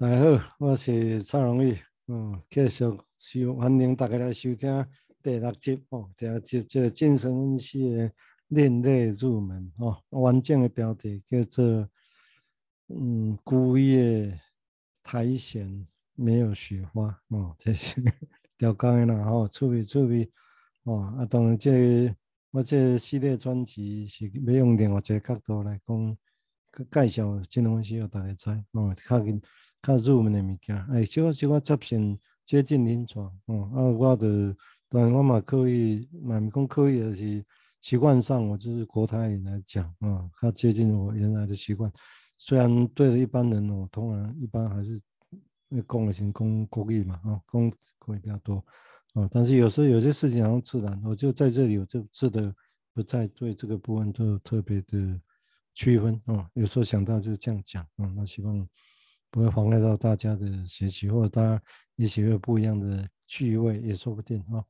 大家好，我是蔡荣裕，嗯，继续收欢迎大家来收听第六集哦，第六集这个精神分析的另类入门哦，完整的标题叫做嗯，孤叶苔藓没有雪花哦，这是调讲的啦吼，趣味趣味。哦，啊，当然这个、我这个系列专辑是要用另外一个角度来讲，介绍精神分析，让大家知哦，较较入门的物件，哎，小小可接近接近临床，嗯，啊，我的当然我嘛可以，嘛咪讲可以，就是习惯上我就是国台语来讲，啊、嗯，较接近我原来的习惯。虽然对着一般人哦，通常一般还是讲的是讲国语嘛，啊，讲国语比较多，啊、但是有时候有些事情好像自然，我就在这里，我就记得不再对这个部分做特别的区分，啊、有时候想到就这样讲，啊、那希望。不会妨碍到大家的学习，或者大家也许有不一样的趣味，也说不定啊。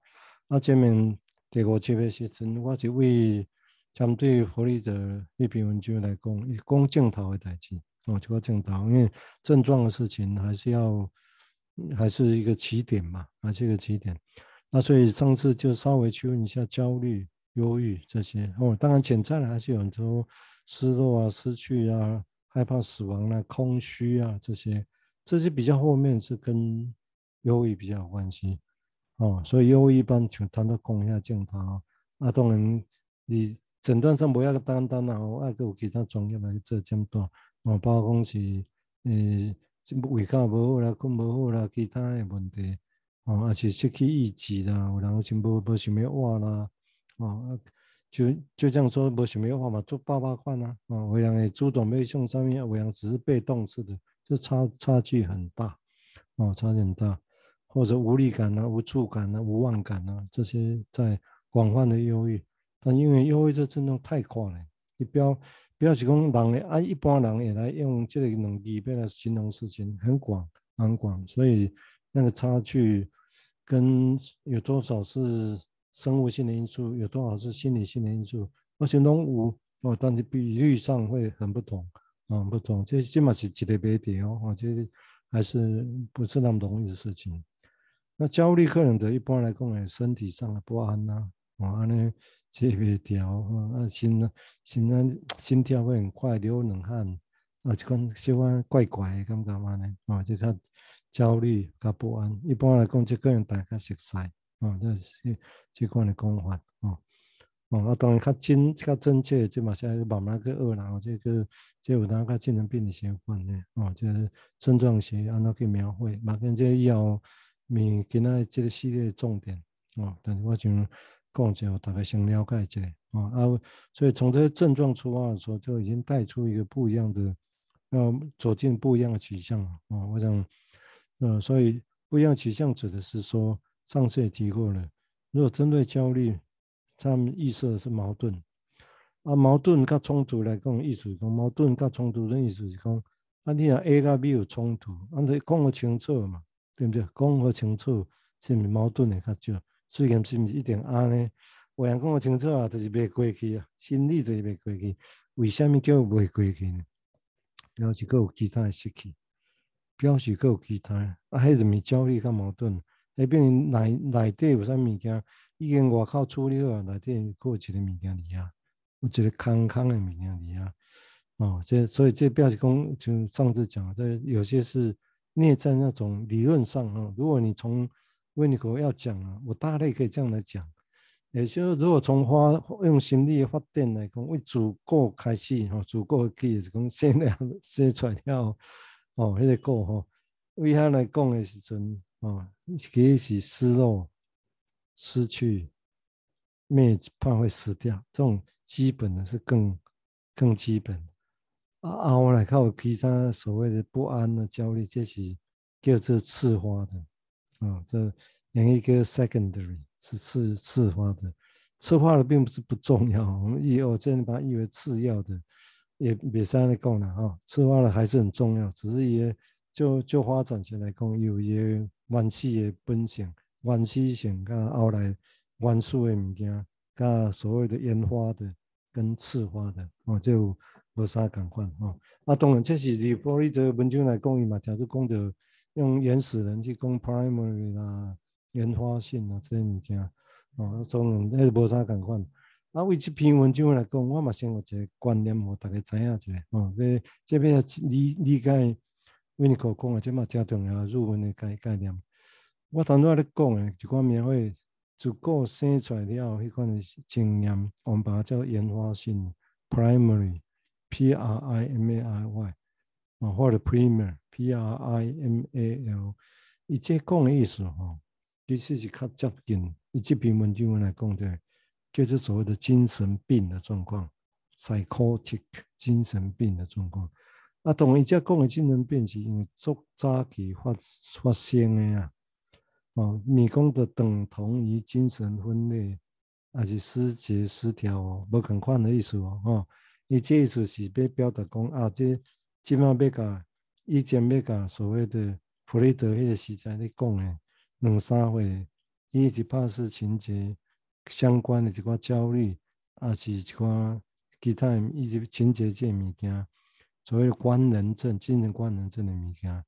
那前面第五集的时阵，我是为针对弗里德一篇文章来讲，以讲镜头的代志哦，就个镜头，因为症状的事情还是要还是一个起点嘛，还是一个起点。那所以上次就稍微去问一下焦虑、忧郁这些哦，当然潜在的还是有很多失落啊、失去啊。害怕死亡啊，空虚啊，这些这些比较后面是跟忧郁比较有关系哦，所以忧郁一般就谈到讲一下镜头啊，当然你诊断上不要单单啊，爱个有其他专业来做诊断哦，包括讲是呃胃口无好啦，困无好啦，其他的问题哦，还是失去意志啦，有人是无无想要活啦哦。就就这样说，没什么话嘛，做爸爸看啊，啊，有人会主动要向上面，有人只是被动式的，就差差距很大，哦，差距很大，或者无力感啊、无助感啊、无望感啊，这些在广泛的忧郁，但因为忧郁这症状太快了，你不要不要去讲人啊，一般人也来用这个能力来形容事情，很广很广，所以那个差距跟有多少是。生物性的因素有多少是心理性的因素？而且拢有哦，但是比率上会很不同啊，不同。这起码是一个别的哦，我觉得还是不是那么容易的事情。那焦虑可能的一般来讲，身体上的不安呐，啊，呢，节不调啊，心呢，心呢，心跳会很快，流冷汗啊，就跟喜欢怪怪的感觉嘛呢，啊，就他焦虑加不安。一般来讲，这个人大概熟悉。啊，这是这款的讲法哦，哦，啊，当然较真较真切，即嘛是慢慢去学啦。这个即有哪个精神病的相关的哦，就是症状学安怎去描绘，嘛跟这以后咪今仔这个系列重点哦。但是我想讲一下，大概先了解一下哦啊，所以从这些症状出发的时候，就已经带出一个不一样的，要走进不一样的取向哦。我想，呃，所以不一样取向指的是说。上次也提过了，如果针对焦虑，他们预设的是矛盾，啊，矛盾跟冲突来讲，意思是讲矛盾跟冲突的意思是讲，啊，你若 A 跟 B 有冲突，啊，你讲个清楚嘛，对不对？讲个清楚，是毋是矛盾的较少？虽然是毋是一定安尼，有人讲清楚啊，就是袂过去啊，心理就是袂过去，为什么叫袂过去呢？表示佫有其他的失去，表示佫有其他，啊，还是咪焦虑跟矛盾？那边内内底有啥物件？已经外口处理好，内底佫有一个物件伫遐，有一个空空的物件伫遐。哦，这所以这表示讲，就上次讲，这有些是内在那种理论上啊。如果你从维尼口要讲啊，我大概可以这样来讲，也就是如果从发用心理发电来讲，为主构开始哈，主构可以是讲先量先出来哦，哦，那个构哈，为他来讲的时阵。啊，一起失落、失去、灭，怕会死掉，这种基本的是更更基本。啊啊，我来看我其他所谓的不安的焦虑，这是叫做次发的。啊，这另一个 secondary 是次次发的，次发的并不是不重要。我们以后真的把它译为次要的，也别三来讲了啊。次发的还是很重要，只是也就就发展起来讲有一些。原始的本性、原始性，加后来原始的物件，加所谓的烟花的跟刺花的，哦，就无啥共款哦。啊，当然这是以弗洛伊德文章来讲，伊嘛，听说讲着用原始人去讲 primary 啦、烟花性啦这些物件，哦，当然迄无啥共款。啊，为这篇文章来讲，我嘛先有一个观念，互大家知影一下，哦，这这边理理解维尼口讲的这嘛真重要入门的概概念。我当初咧讲诶，一款描绘自古生出来了后，迄款的经验，我们把它叫原发性 （primary，p r i m a r y） 啊，或者 “primary”（P-R-I-M-A-L）。伊这讲的意思吼，其实是较接近伊这篇文章来讲的。叫做所谓的精神病的状况，psychotic 精神病的状况。啊，同，伊只讲的精神病是因为足早期发发生的啊。哦，咪讲的等同于精神分裂，还是思觉失调哦，无共款的意思哦。吼，伊这意思是要表达讲啊，这即马要甲以前要甲所谓的弗雷德迄个时代咧讲的两三回，伊是怕是情节。相关的一寡焦虑，啊，是一寡其他一些情节这物件，所谓官能症、精神官能症的物件，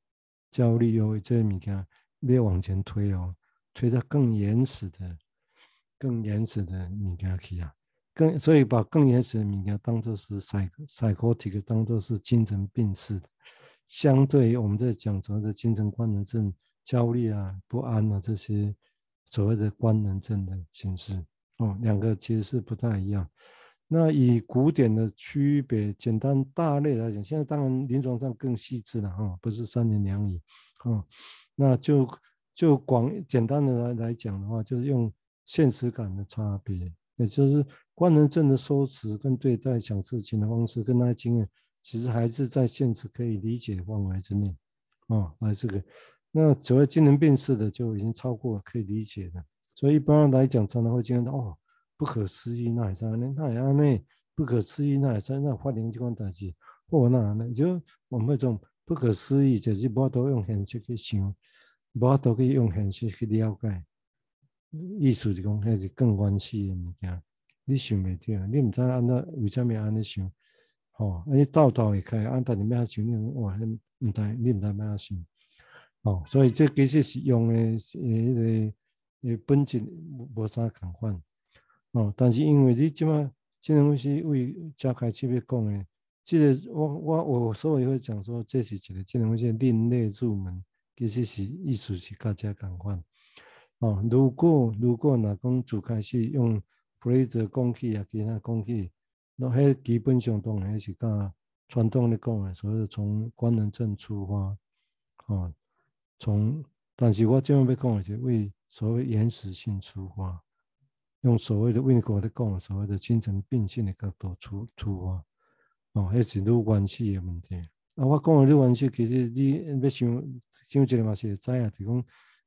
焦虑、忧郁这些物件，要往前推哦，推到更原始的、更原始的物件去啊，更所以把更原始的物件当作是 psychotic，当作是精神病似的，相对于我们在讲所谓的精神官能症、焦虑啊、不安啊这些。所谓的官能症的形式哦，两个其实是不太一样。那以古典的区别，简单大类来讲，现在当然临床上更细致了哈，不是三言两语啊。那就就广简单的来来讲的话，就是用现实感的差别，也就是官能症的收持跟对待想事情的方式，跟他的经验，其实还是在现实可以理解范围之内啊，来这个。那所谓精神病似的就已经超过可以理解的，所以一般来讲，常常会觉得哦，不可思议，那也是那那也那不可思议，那也是那发生即款代志，或那安尼就我们会种不可思议，就是无法度用现实去想，无法度去用现实去了解，意思是讲那是更原始的物件，你想袂到，你唔知安那为虾米安尼想，吼，你道道会开，按道理咩想，你哇，唔知你唔知咩想。哦，所以这其实是用的，诶，迄个诶本质无无啥共款。哦，但是因为你即马这种东西为加开始要讲诶，这个我我我所以会讲说，这是一个这种东西另类入门，其实是意思是较加共款。哦，如果如果若讲主开始用弗雷德讲起啊，其他讲起，那迄基本上当然是较传统的讲诶，所以从官能症出发，哦。从，但是我这边要讲的是为所谓原始性出发，用所谓的维尼口在讲所谓的精神病性的角度出出发，哦，那是愈原始的问题。啊，我讲的愈原始，其实你要想想一个嘛是会知啊，就讲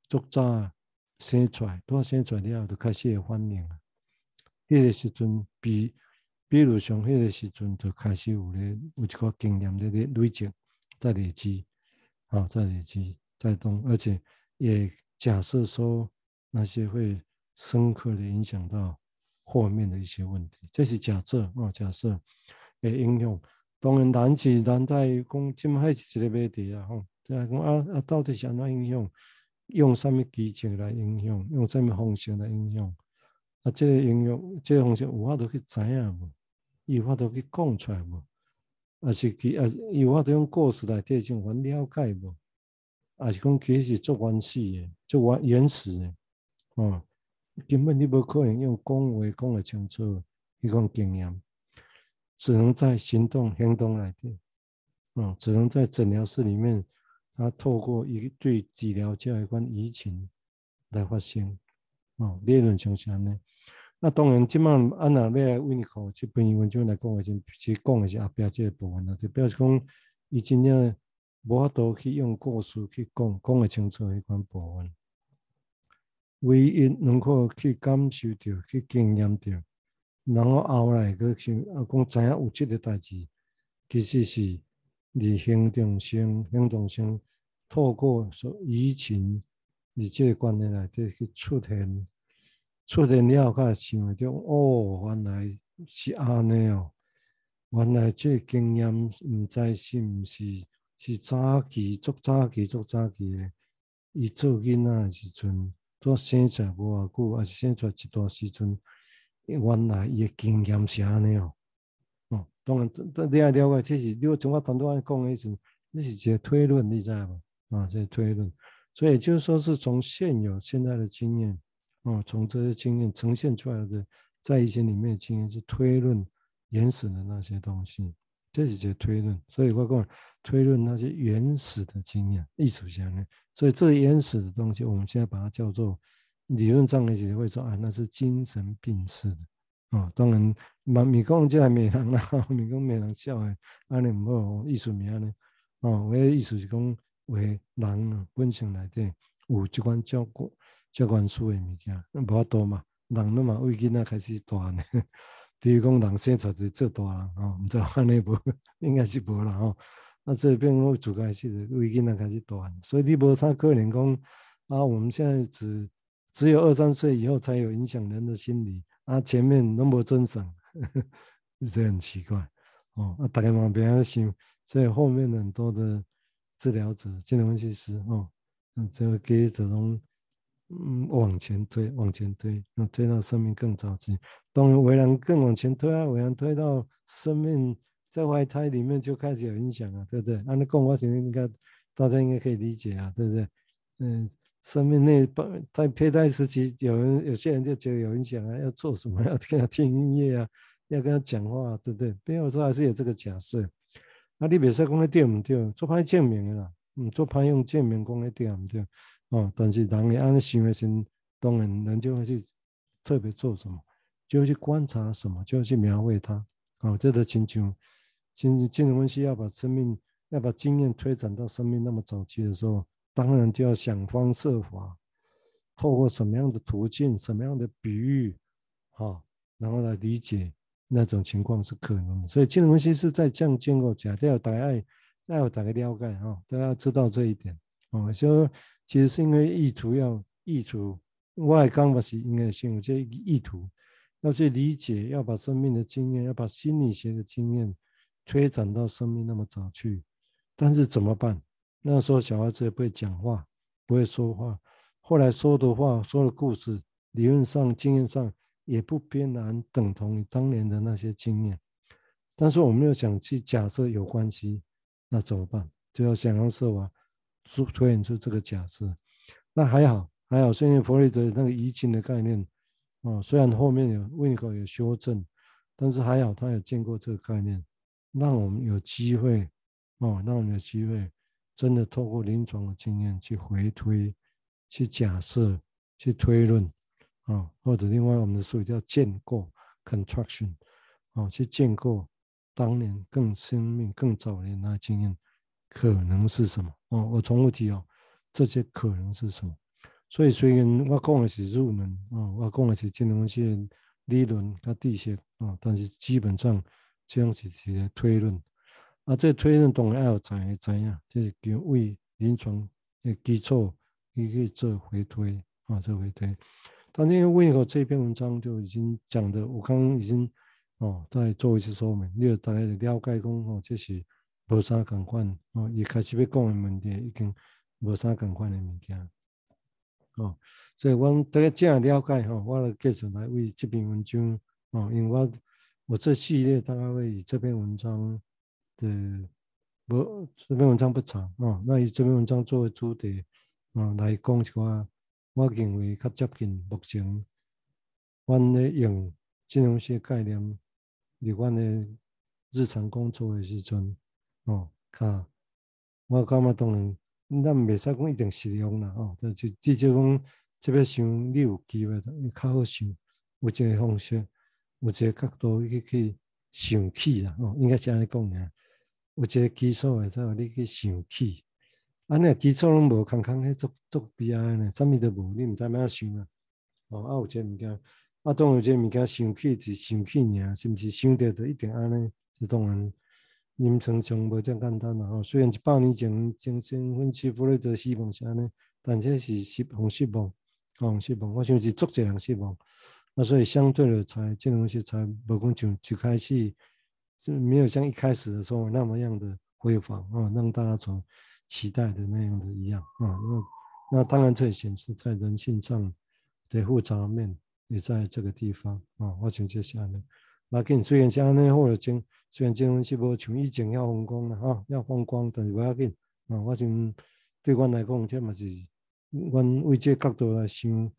足早生出来，拄生出来了后就开始会反应啊。迄个时阵，比比如像迄个时阵就开始有咧有一个经验咧咧累积，在累积，啊，在累积。带动，而且也假设说那些会深刻的影响到后面的一些问题，这是假设啊，假设会影响。当然难是难在讲，今麦是一个问题啊，吼，就讲啊啊，到底是安怎影响？用什么机制来影响？用什么方式来影响？啊，这个影响，这个方式有法度去知影无？有法度去讲出来无？啊，是其啊，有法度用故事来提醒我了解无？啊，是讲其实是足原始的，足原原始的，哦，根本你无可能用讲话讲得清楚，迄种经验，只能在行动行动来的，嗯，只能在诊疗室里面，他透过一对治疗这样一款移情来发生，哦，理论上是安尼。那当然，即满安娜要维尼口这篇文章来讲，已经其讲的是后壁这个部分了，就表示讲伊真正。无法度去用故事去讲，讲得清楚迄款部分。唯一能够去感受到、去经验到，然后后来去想啊，讲知影有即个代志，其实是你行动性、行动性透过说移情，你这个观念来底去出现，出现了，才想会到哦，原来是安尼哦。原来这经验毋知是毋是是早期足早期足早期诶，伊做囡仔诶时阵，做生出来无偌久，还是生出来一段时阵，原来伊诶经验是安尼哦。哦，当然，你爱了解，这是你从我团队安尼讲诶时阵，这是一个推论，你知无？啊，这个推论，所以就是说，是从现有现在的经验，哦，从这些经验呈现出来的，在一些里面的经验是推论原始的那些东西，这是一个推论。所以我讲推论那些原始的经验，艺术上呢，所以这原始的东西，我们现在把它叫做理论上的协会说啊，那是精神病识的啊、哦。当然，嘛，咪讲这还没人啦，咪讲没人笑诶，安尼唔好，艺术名呢，哦，我的意思是讲。为人啊，本性内底有即款照顾、照顾书诶物件，无法度嘛。人拢嘛，为囡仔开始大呢。比如讲，人生出来就做大人哦，毋知安尼无，应该是无啦吼。那这边我自开始为囡仔开始大，所以你无啥可能讲啊。我们现在只只有二三岁以后才有影响人的心理啊，前面拢无真相，这很奇怪哦。啊，大家嘛别想，所以后面很多的。治疗者、精神分析师，哦，嗯，这个给这种，嗯，往前推，往前推，那推到生命更早期，当然为人更往前推啊，为人推到生命在怀胎里面就开始有影响啊，对不对？按那讲话，其实应该大家应该可以理解啊，对不对？嗯，生命内在胚胎时期，有人有些人就觉得有影响啊，要做什么？要跟他听音乐啊，要跟他讲话，对不对？没有说还是有这个假设。啊，你别说讲的对唔对？做歹证明的啦，嗯，做歹用证明讲的对唔对？哦，但是人你安尼想的时，当然人就会去特别做什么，就会去观察什么，就会去描绘它。哦，这个亲像，精精神分析要把生命，要把经验推展到生命那么早期的时候，当然就要想方设法，透过什么样的途径，什么样的比喻，好、然后来理解。那种情况是可能的，所以金融分析是在这样建构假，都要大家要有大家了解哈，大家知道这一点哦。就其实是因为意图要意图，外刚不是应该先有这意图，要去理解，要把生命的经验，要把心理学的经验推展到生命那么早去。但是怎么办？那时候小孩子也不会讲话，不会说话，后来说的话，说的故事，理论上、经验上。也不必然等同于当年的那些经验，但是我们又想去假设有关系，那怎么办？就要想方设法推演出这个假设。那还好，还好，现在弗洛伊德那个移情的概念，哦，虽然后面有胃口有修正，但是还好他有见过这个概念，让我们有机会，哦，让我们有机会真的透过临床的经验去回推、去假设、去推论。啊，或者另外我们的术语叫建构 （construction），啊，去建构当年更生命、更早年的经验可能是什么？哦，我重复提哦，这些可能是什么？所以虽然我讲的是入门啊，我讲的是精神分析理论跟地线啊，但是基本上这样是一个推论。啊，这推论当然要有知的知啊，就是叫为临床的基础，你可以做回推啊，做回推。但因为温尼口这篇文章就已经讲的，我刚刚已经哦再做一次说明，你有大概了解讲哦，这是无啥共款哦，一开始要讲的问题已经无啥共款的物件哦，所以我大家这样了解哈，我来继续来为这篇文章哦，因为我我这系列大概会以这篇文章的不这篇文章不长哦，那以这篇文章作为主题啊来讲一下。我认为较接近目前，阮咧用金融学概念，伫阮咧日常工作的时阵，哦，卡，我感觉当然，咱袂使讲一定适用啦，哦，就至少讲，特别想你有机会，你较好想，有一个方式，有一个角度去去想起啦，哦，应该是安尼讲呀，有一个基础会使互你去想起。啊，你基础拢无空空，迄足足悲哀呢，啥物都无，你毋知影怎想啊？哦，啊有一个物件，啊当然有一个物件想起是想起尔，是毋是想着就一定安尼？是当然，临床上无遮简单啦。吼，虽然一百年前精神分析弗洛伊德希望是安尼，但这是失望失望，哦失望。我想是足侪人失望。啊，所以相对的才，精神分析才无讲像一开始就没有像一开始的时候那么样的辉煌啊，让大家从期待的那样的一样啊。那那当然这也显示在人性上的复杂面也在这个地方啊。我想接下来，那跟虽然像那或者经虽然金融是无像以前要风光了啊，要风光，但是不要紧啊。我想对我来讲，这嘛是我为这角度来想，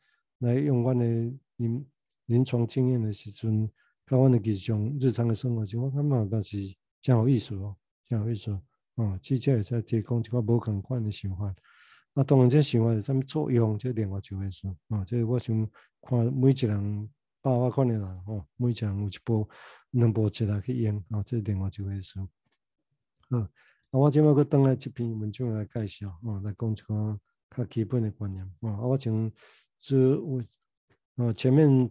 来用我的临临床经验的时阵。台湾的日常日常的生活情况，感觉嘛是真有意思哦，真有意思哦。记者也在提供一个无同款的想法。啊，当然这想法有啥物作用，这另外一回事。啊，这我想看每一个人百万款的人哦，每一人有一部两部车来去用啊，这另外一回事。嗯，啊，我今麦去登来这篇文章来介绍哦，来讲一个较基本的观念啊。我从这我啊前面。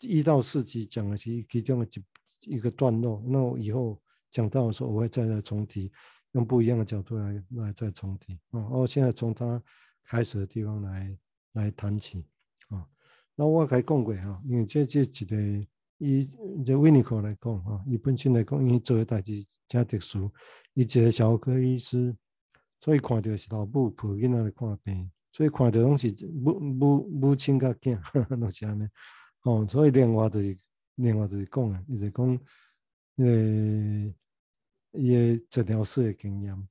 一到四集讲的是其中的一一个段落，那我以后讲到的时候，我会再来重提，用不一样的角度来来再重提啊。我现在从他开始的地方来来谈起。那我该讲过哈，因为这这几个以这维尼克来讲哈，以本身来讲，因为做的代志真特殊，伊一个小儿科医师，所以看到是老母抱囡仔来看病，所以看到拢是母母母亲甲囝，拢是安尼。哦，所以另外就是另外就是讲伊，就是讲，呃，伊诶诊疗室的经验，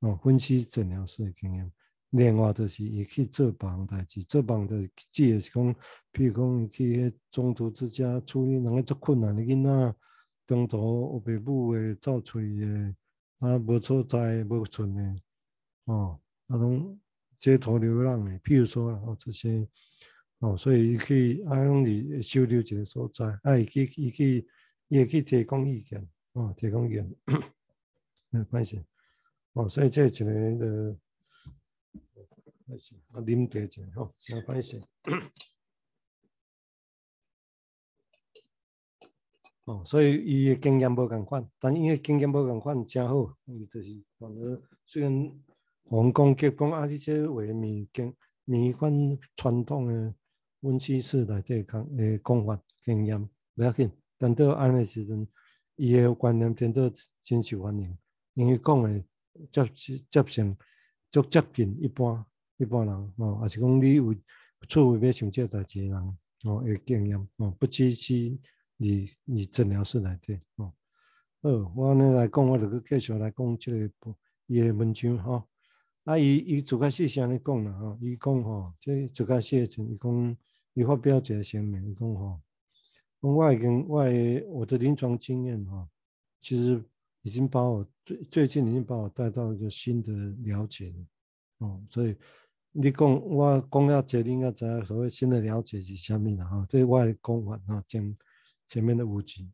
哦，分析诊疗室的经验。另外就是伊去做别项代志，做别项代志指的是讲，比如讲伊去中途之家处理两个足困难的囡仔，中途有爸母的走出去的，啊，无所在无存的，哦，啊，拢街头流浪的，譬如说然后这些。哦，所以伊去啊，拢是收留一个所在，啊，伊去伊去伊会去提供意见，哦，提供意见，没关系，哦，所以这一个的，没关系，啊，啉茶者，吼，没关系，哦，所以伊的经验无共款，但伊的经验无共款，真好，伊就是反而虽然我们讲结讲啊，你这为民经面款传统的。温习室内底讲诶讲法经验不要紧，等到安尼时阵，伊诶观念变得真受欢迎，因为讲诶接接成足接近一般一般人哦，也是讲你有厝位要想这代志人哦，诶经验哦，不只是你你诊疗室内底哦。好，我安尼来讲，我着去继续来讲这个伊诶文章吼。啊，伊伊最开始是安尼讲啦吼，伊讲吼，这最开始诶，伊讲。伊发表一个声明，伊讲吼，讲我已经我我的临床经验哈，其实已经把我最最近已经把我带到一个新的了解了，哦，所以你讲我讲要决定要知道所谓新的了解是啥物啦哈，这我讲完哈，前前面的五集，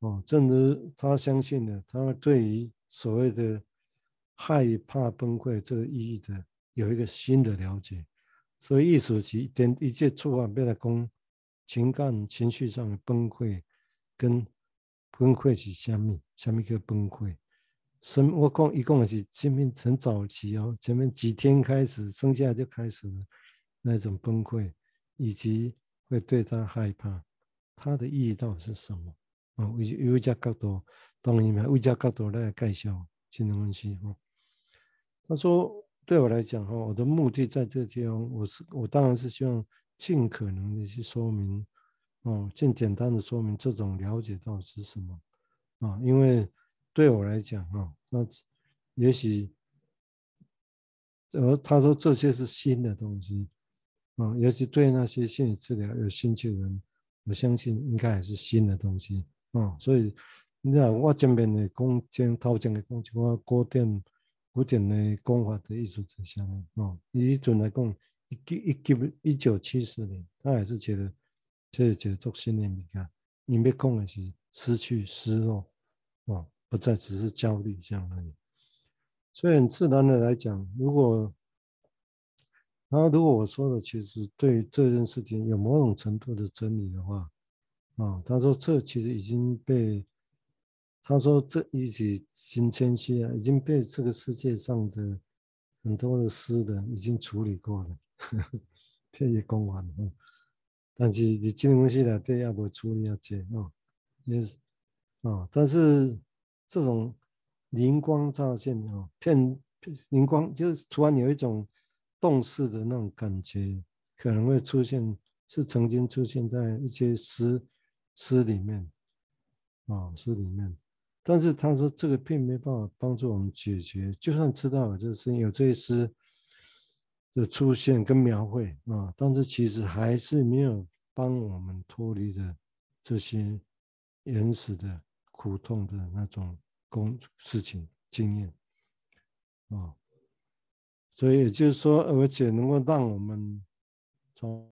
哦，正如他相信的，他对于所谓的害怕崩溃这个意义的有一个新的了解。所以意思是，一点一切触发，别来讲情感情绪上的崩溃，跟崩溃是虾米？虾米叫崩溃？生我讲一共是前面很早期哦，前面几天开始生下就开始那种崩溃，以及会对他害怕，他的意义到底是什么？啊，有有一家角度，当然有一家角度来介绍这种东西哦。他说。对我来讲，哈，我的目的在这地方，我是我当然是希望尽可能的去说明，哦，尽简单的说明这种了解到是什么，啊，因为对我来讲，哈，那也许，呃，他说这些是新的东西，啊，尤其对那些心理治疗有兴趣的人，我相信应该也是新的东西，啊，所以你看我前面的讲，前头前的讲，就我古典。古典的功法的艺术指向哦，以准来讲，一九一九一九七四年，他还是觉得这是觉得做新的物件，因为讲的是失去失落，不再只是焦虑这样而已。所以很自然的来讲，如果然后如果我说的其实对于这件事情有某种程度的真理的话，啊，他说这其实已经被。他说：“这一起新谦虚啊，已经被这个世界上的很多的诗人已经处理过了，这也讲完了。但是你进东西来，对要不处理要解哦，也是啊，但是这种灵光乍现啊，片灵光就是突然有一种动势的那种感觉，可能会出现，是曾经出现在一些诗诗里面啊，诗里面。但是他说这个并没办法帮助我们解决，就算知道了这是有这些诗的出现跟描绘啊，但是其实还是没有帮我们脱离的这些原始的苦痛的那种工事情经验。啊，所以也就是说，而且能够让我们从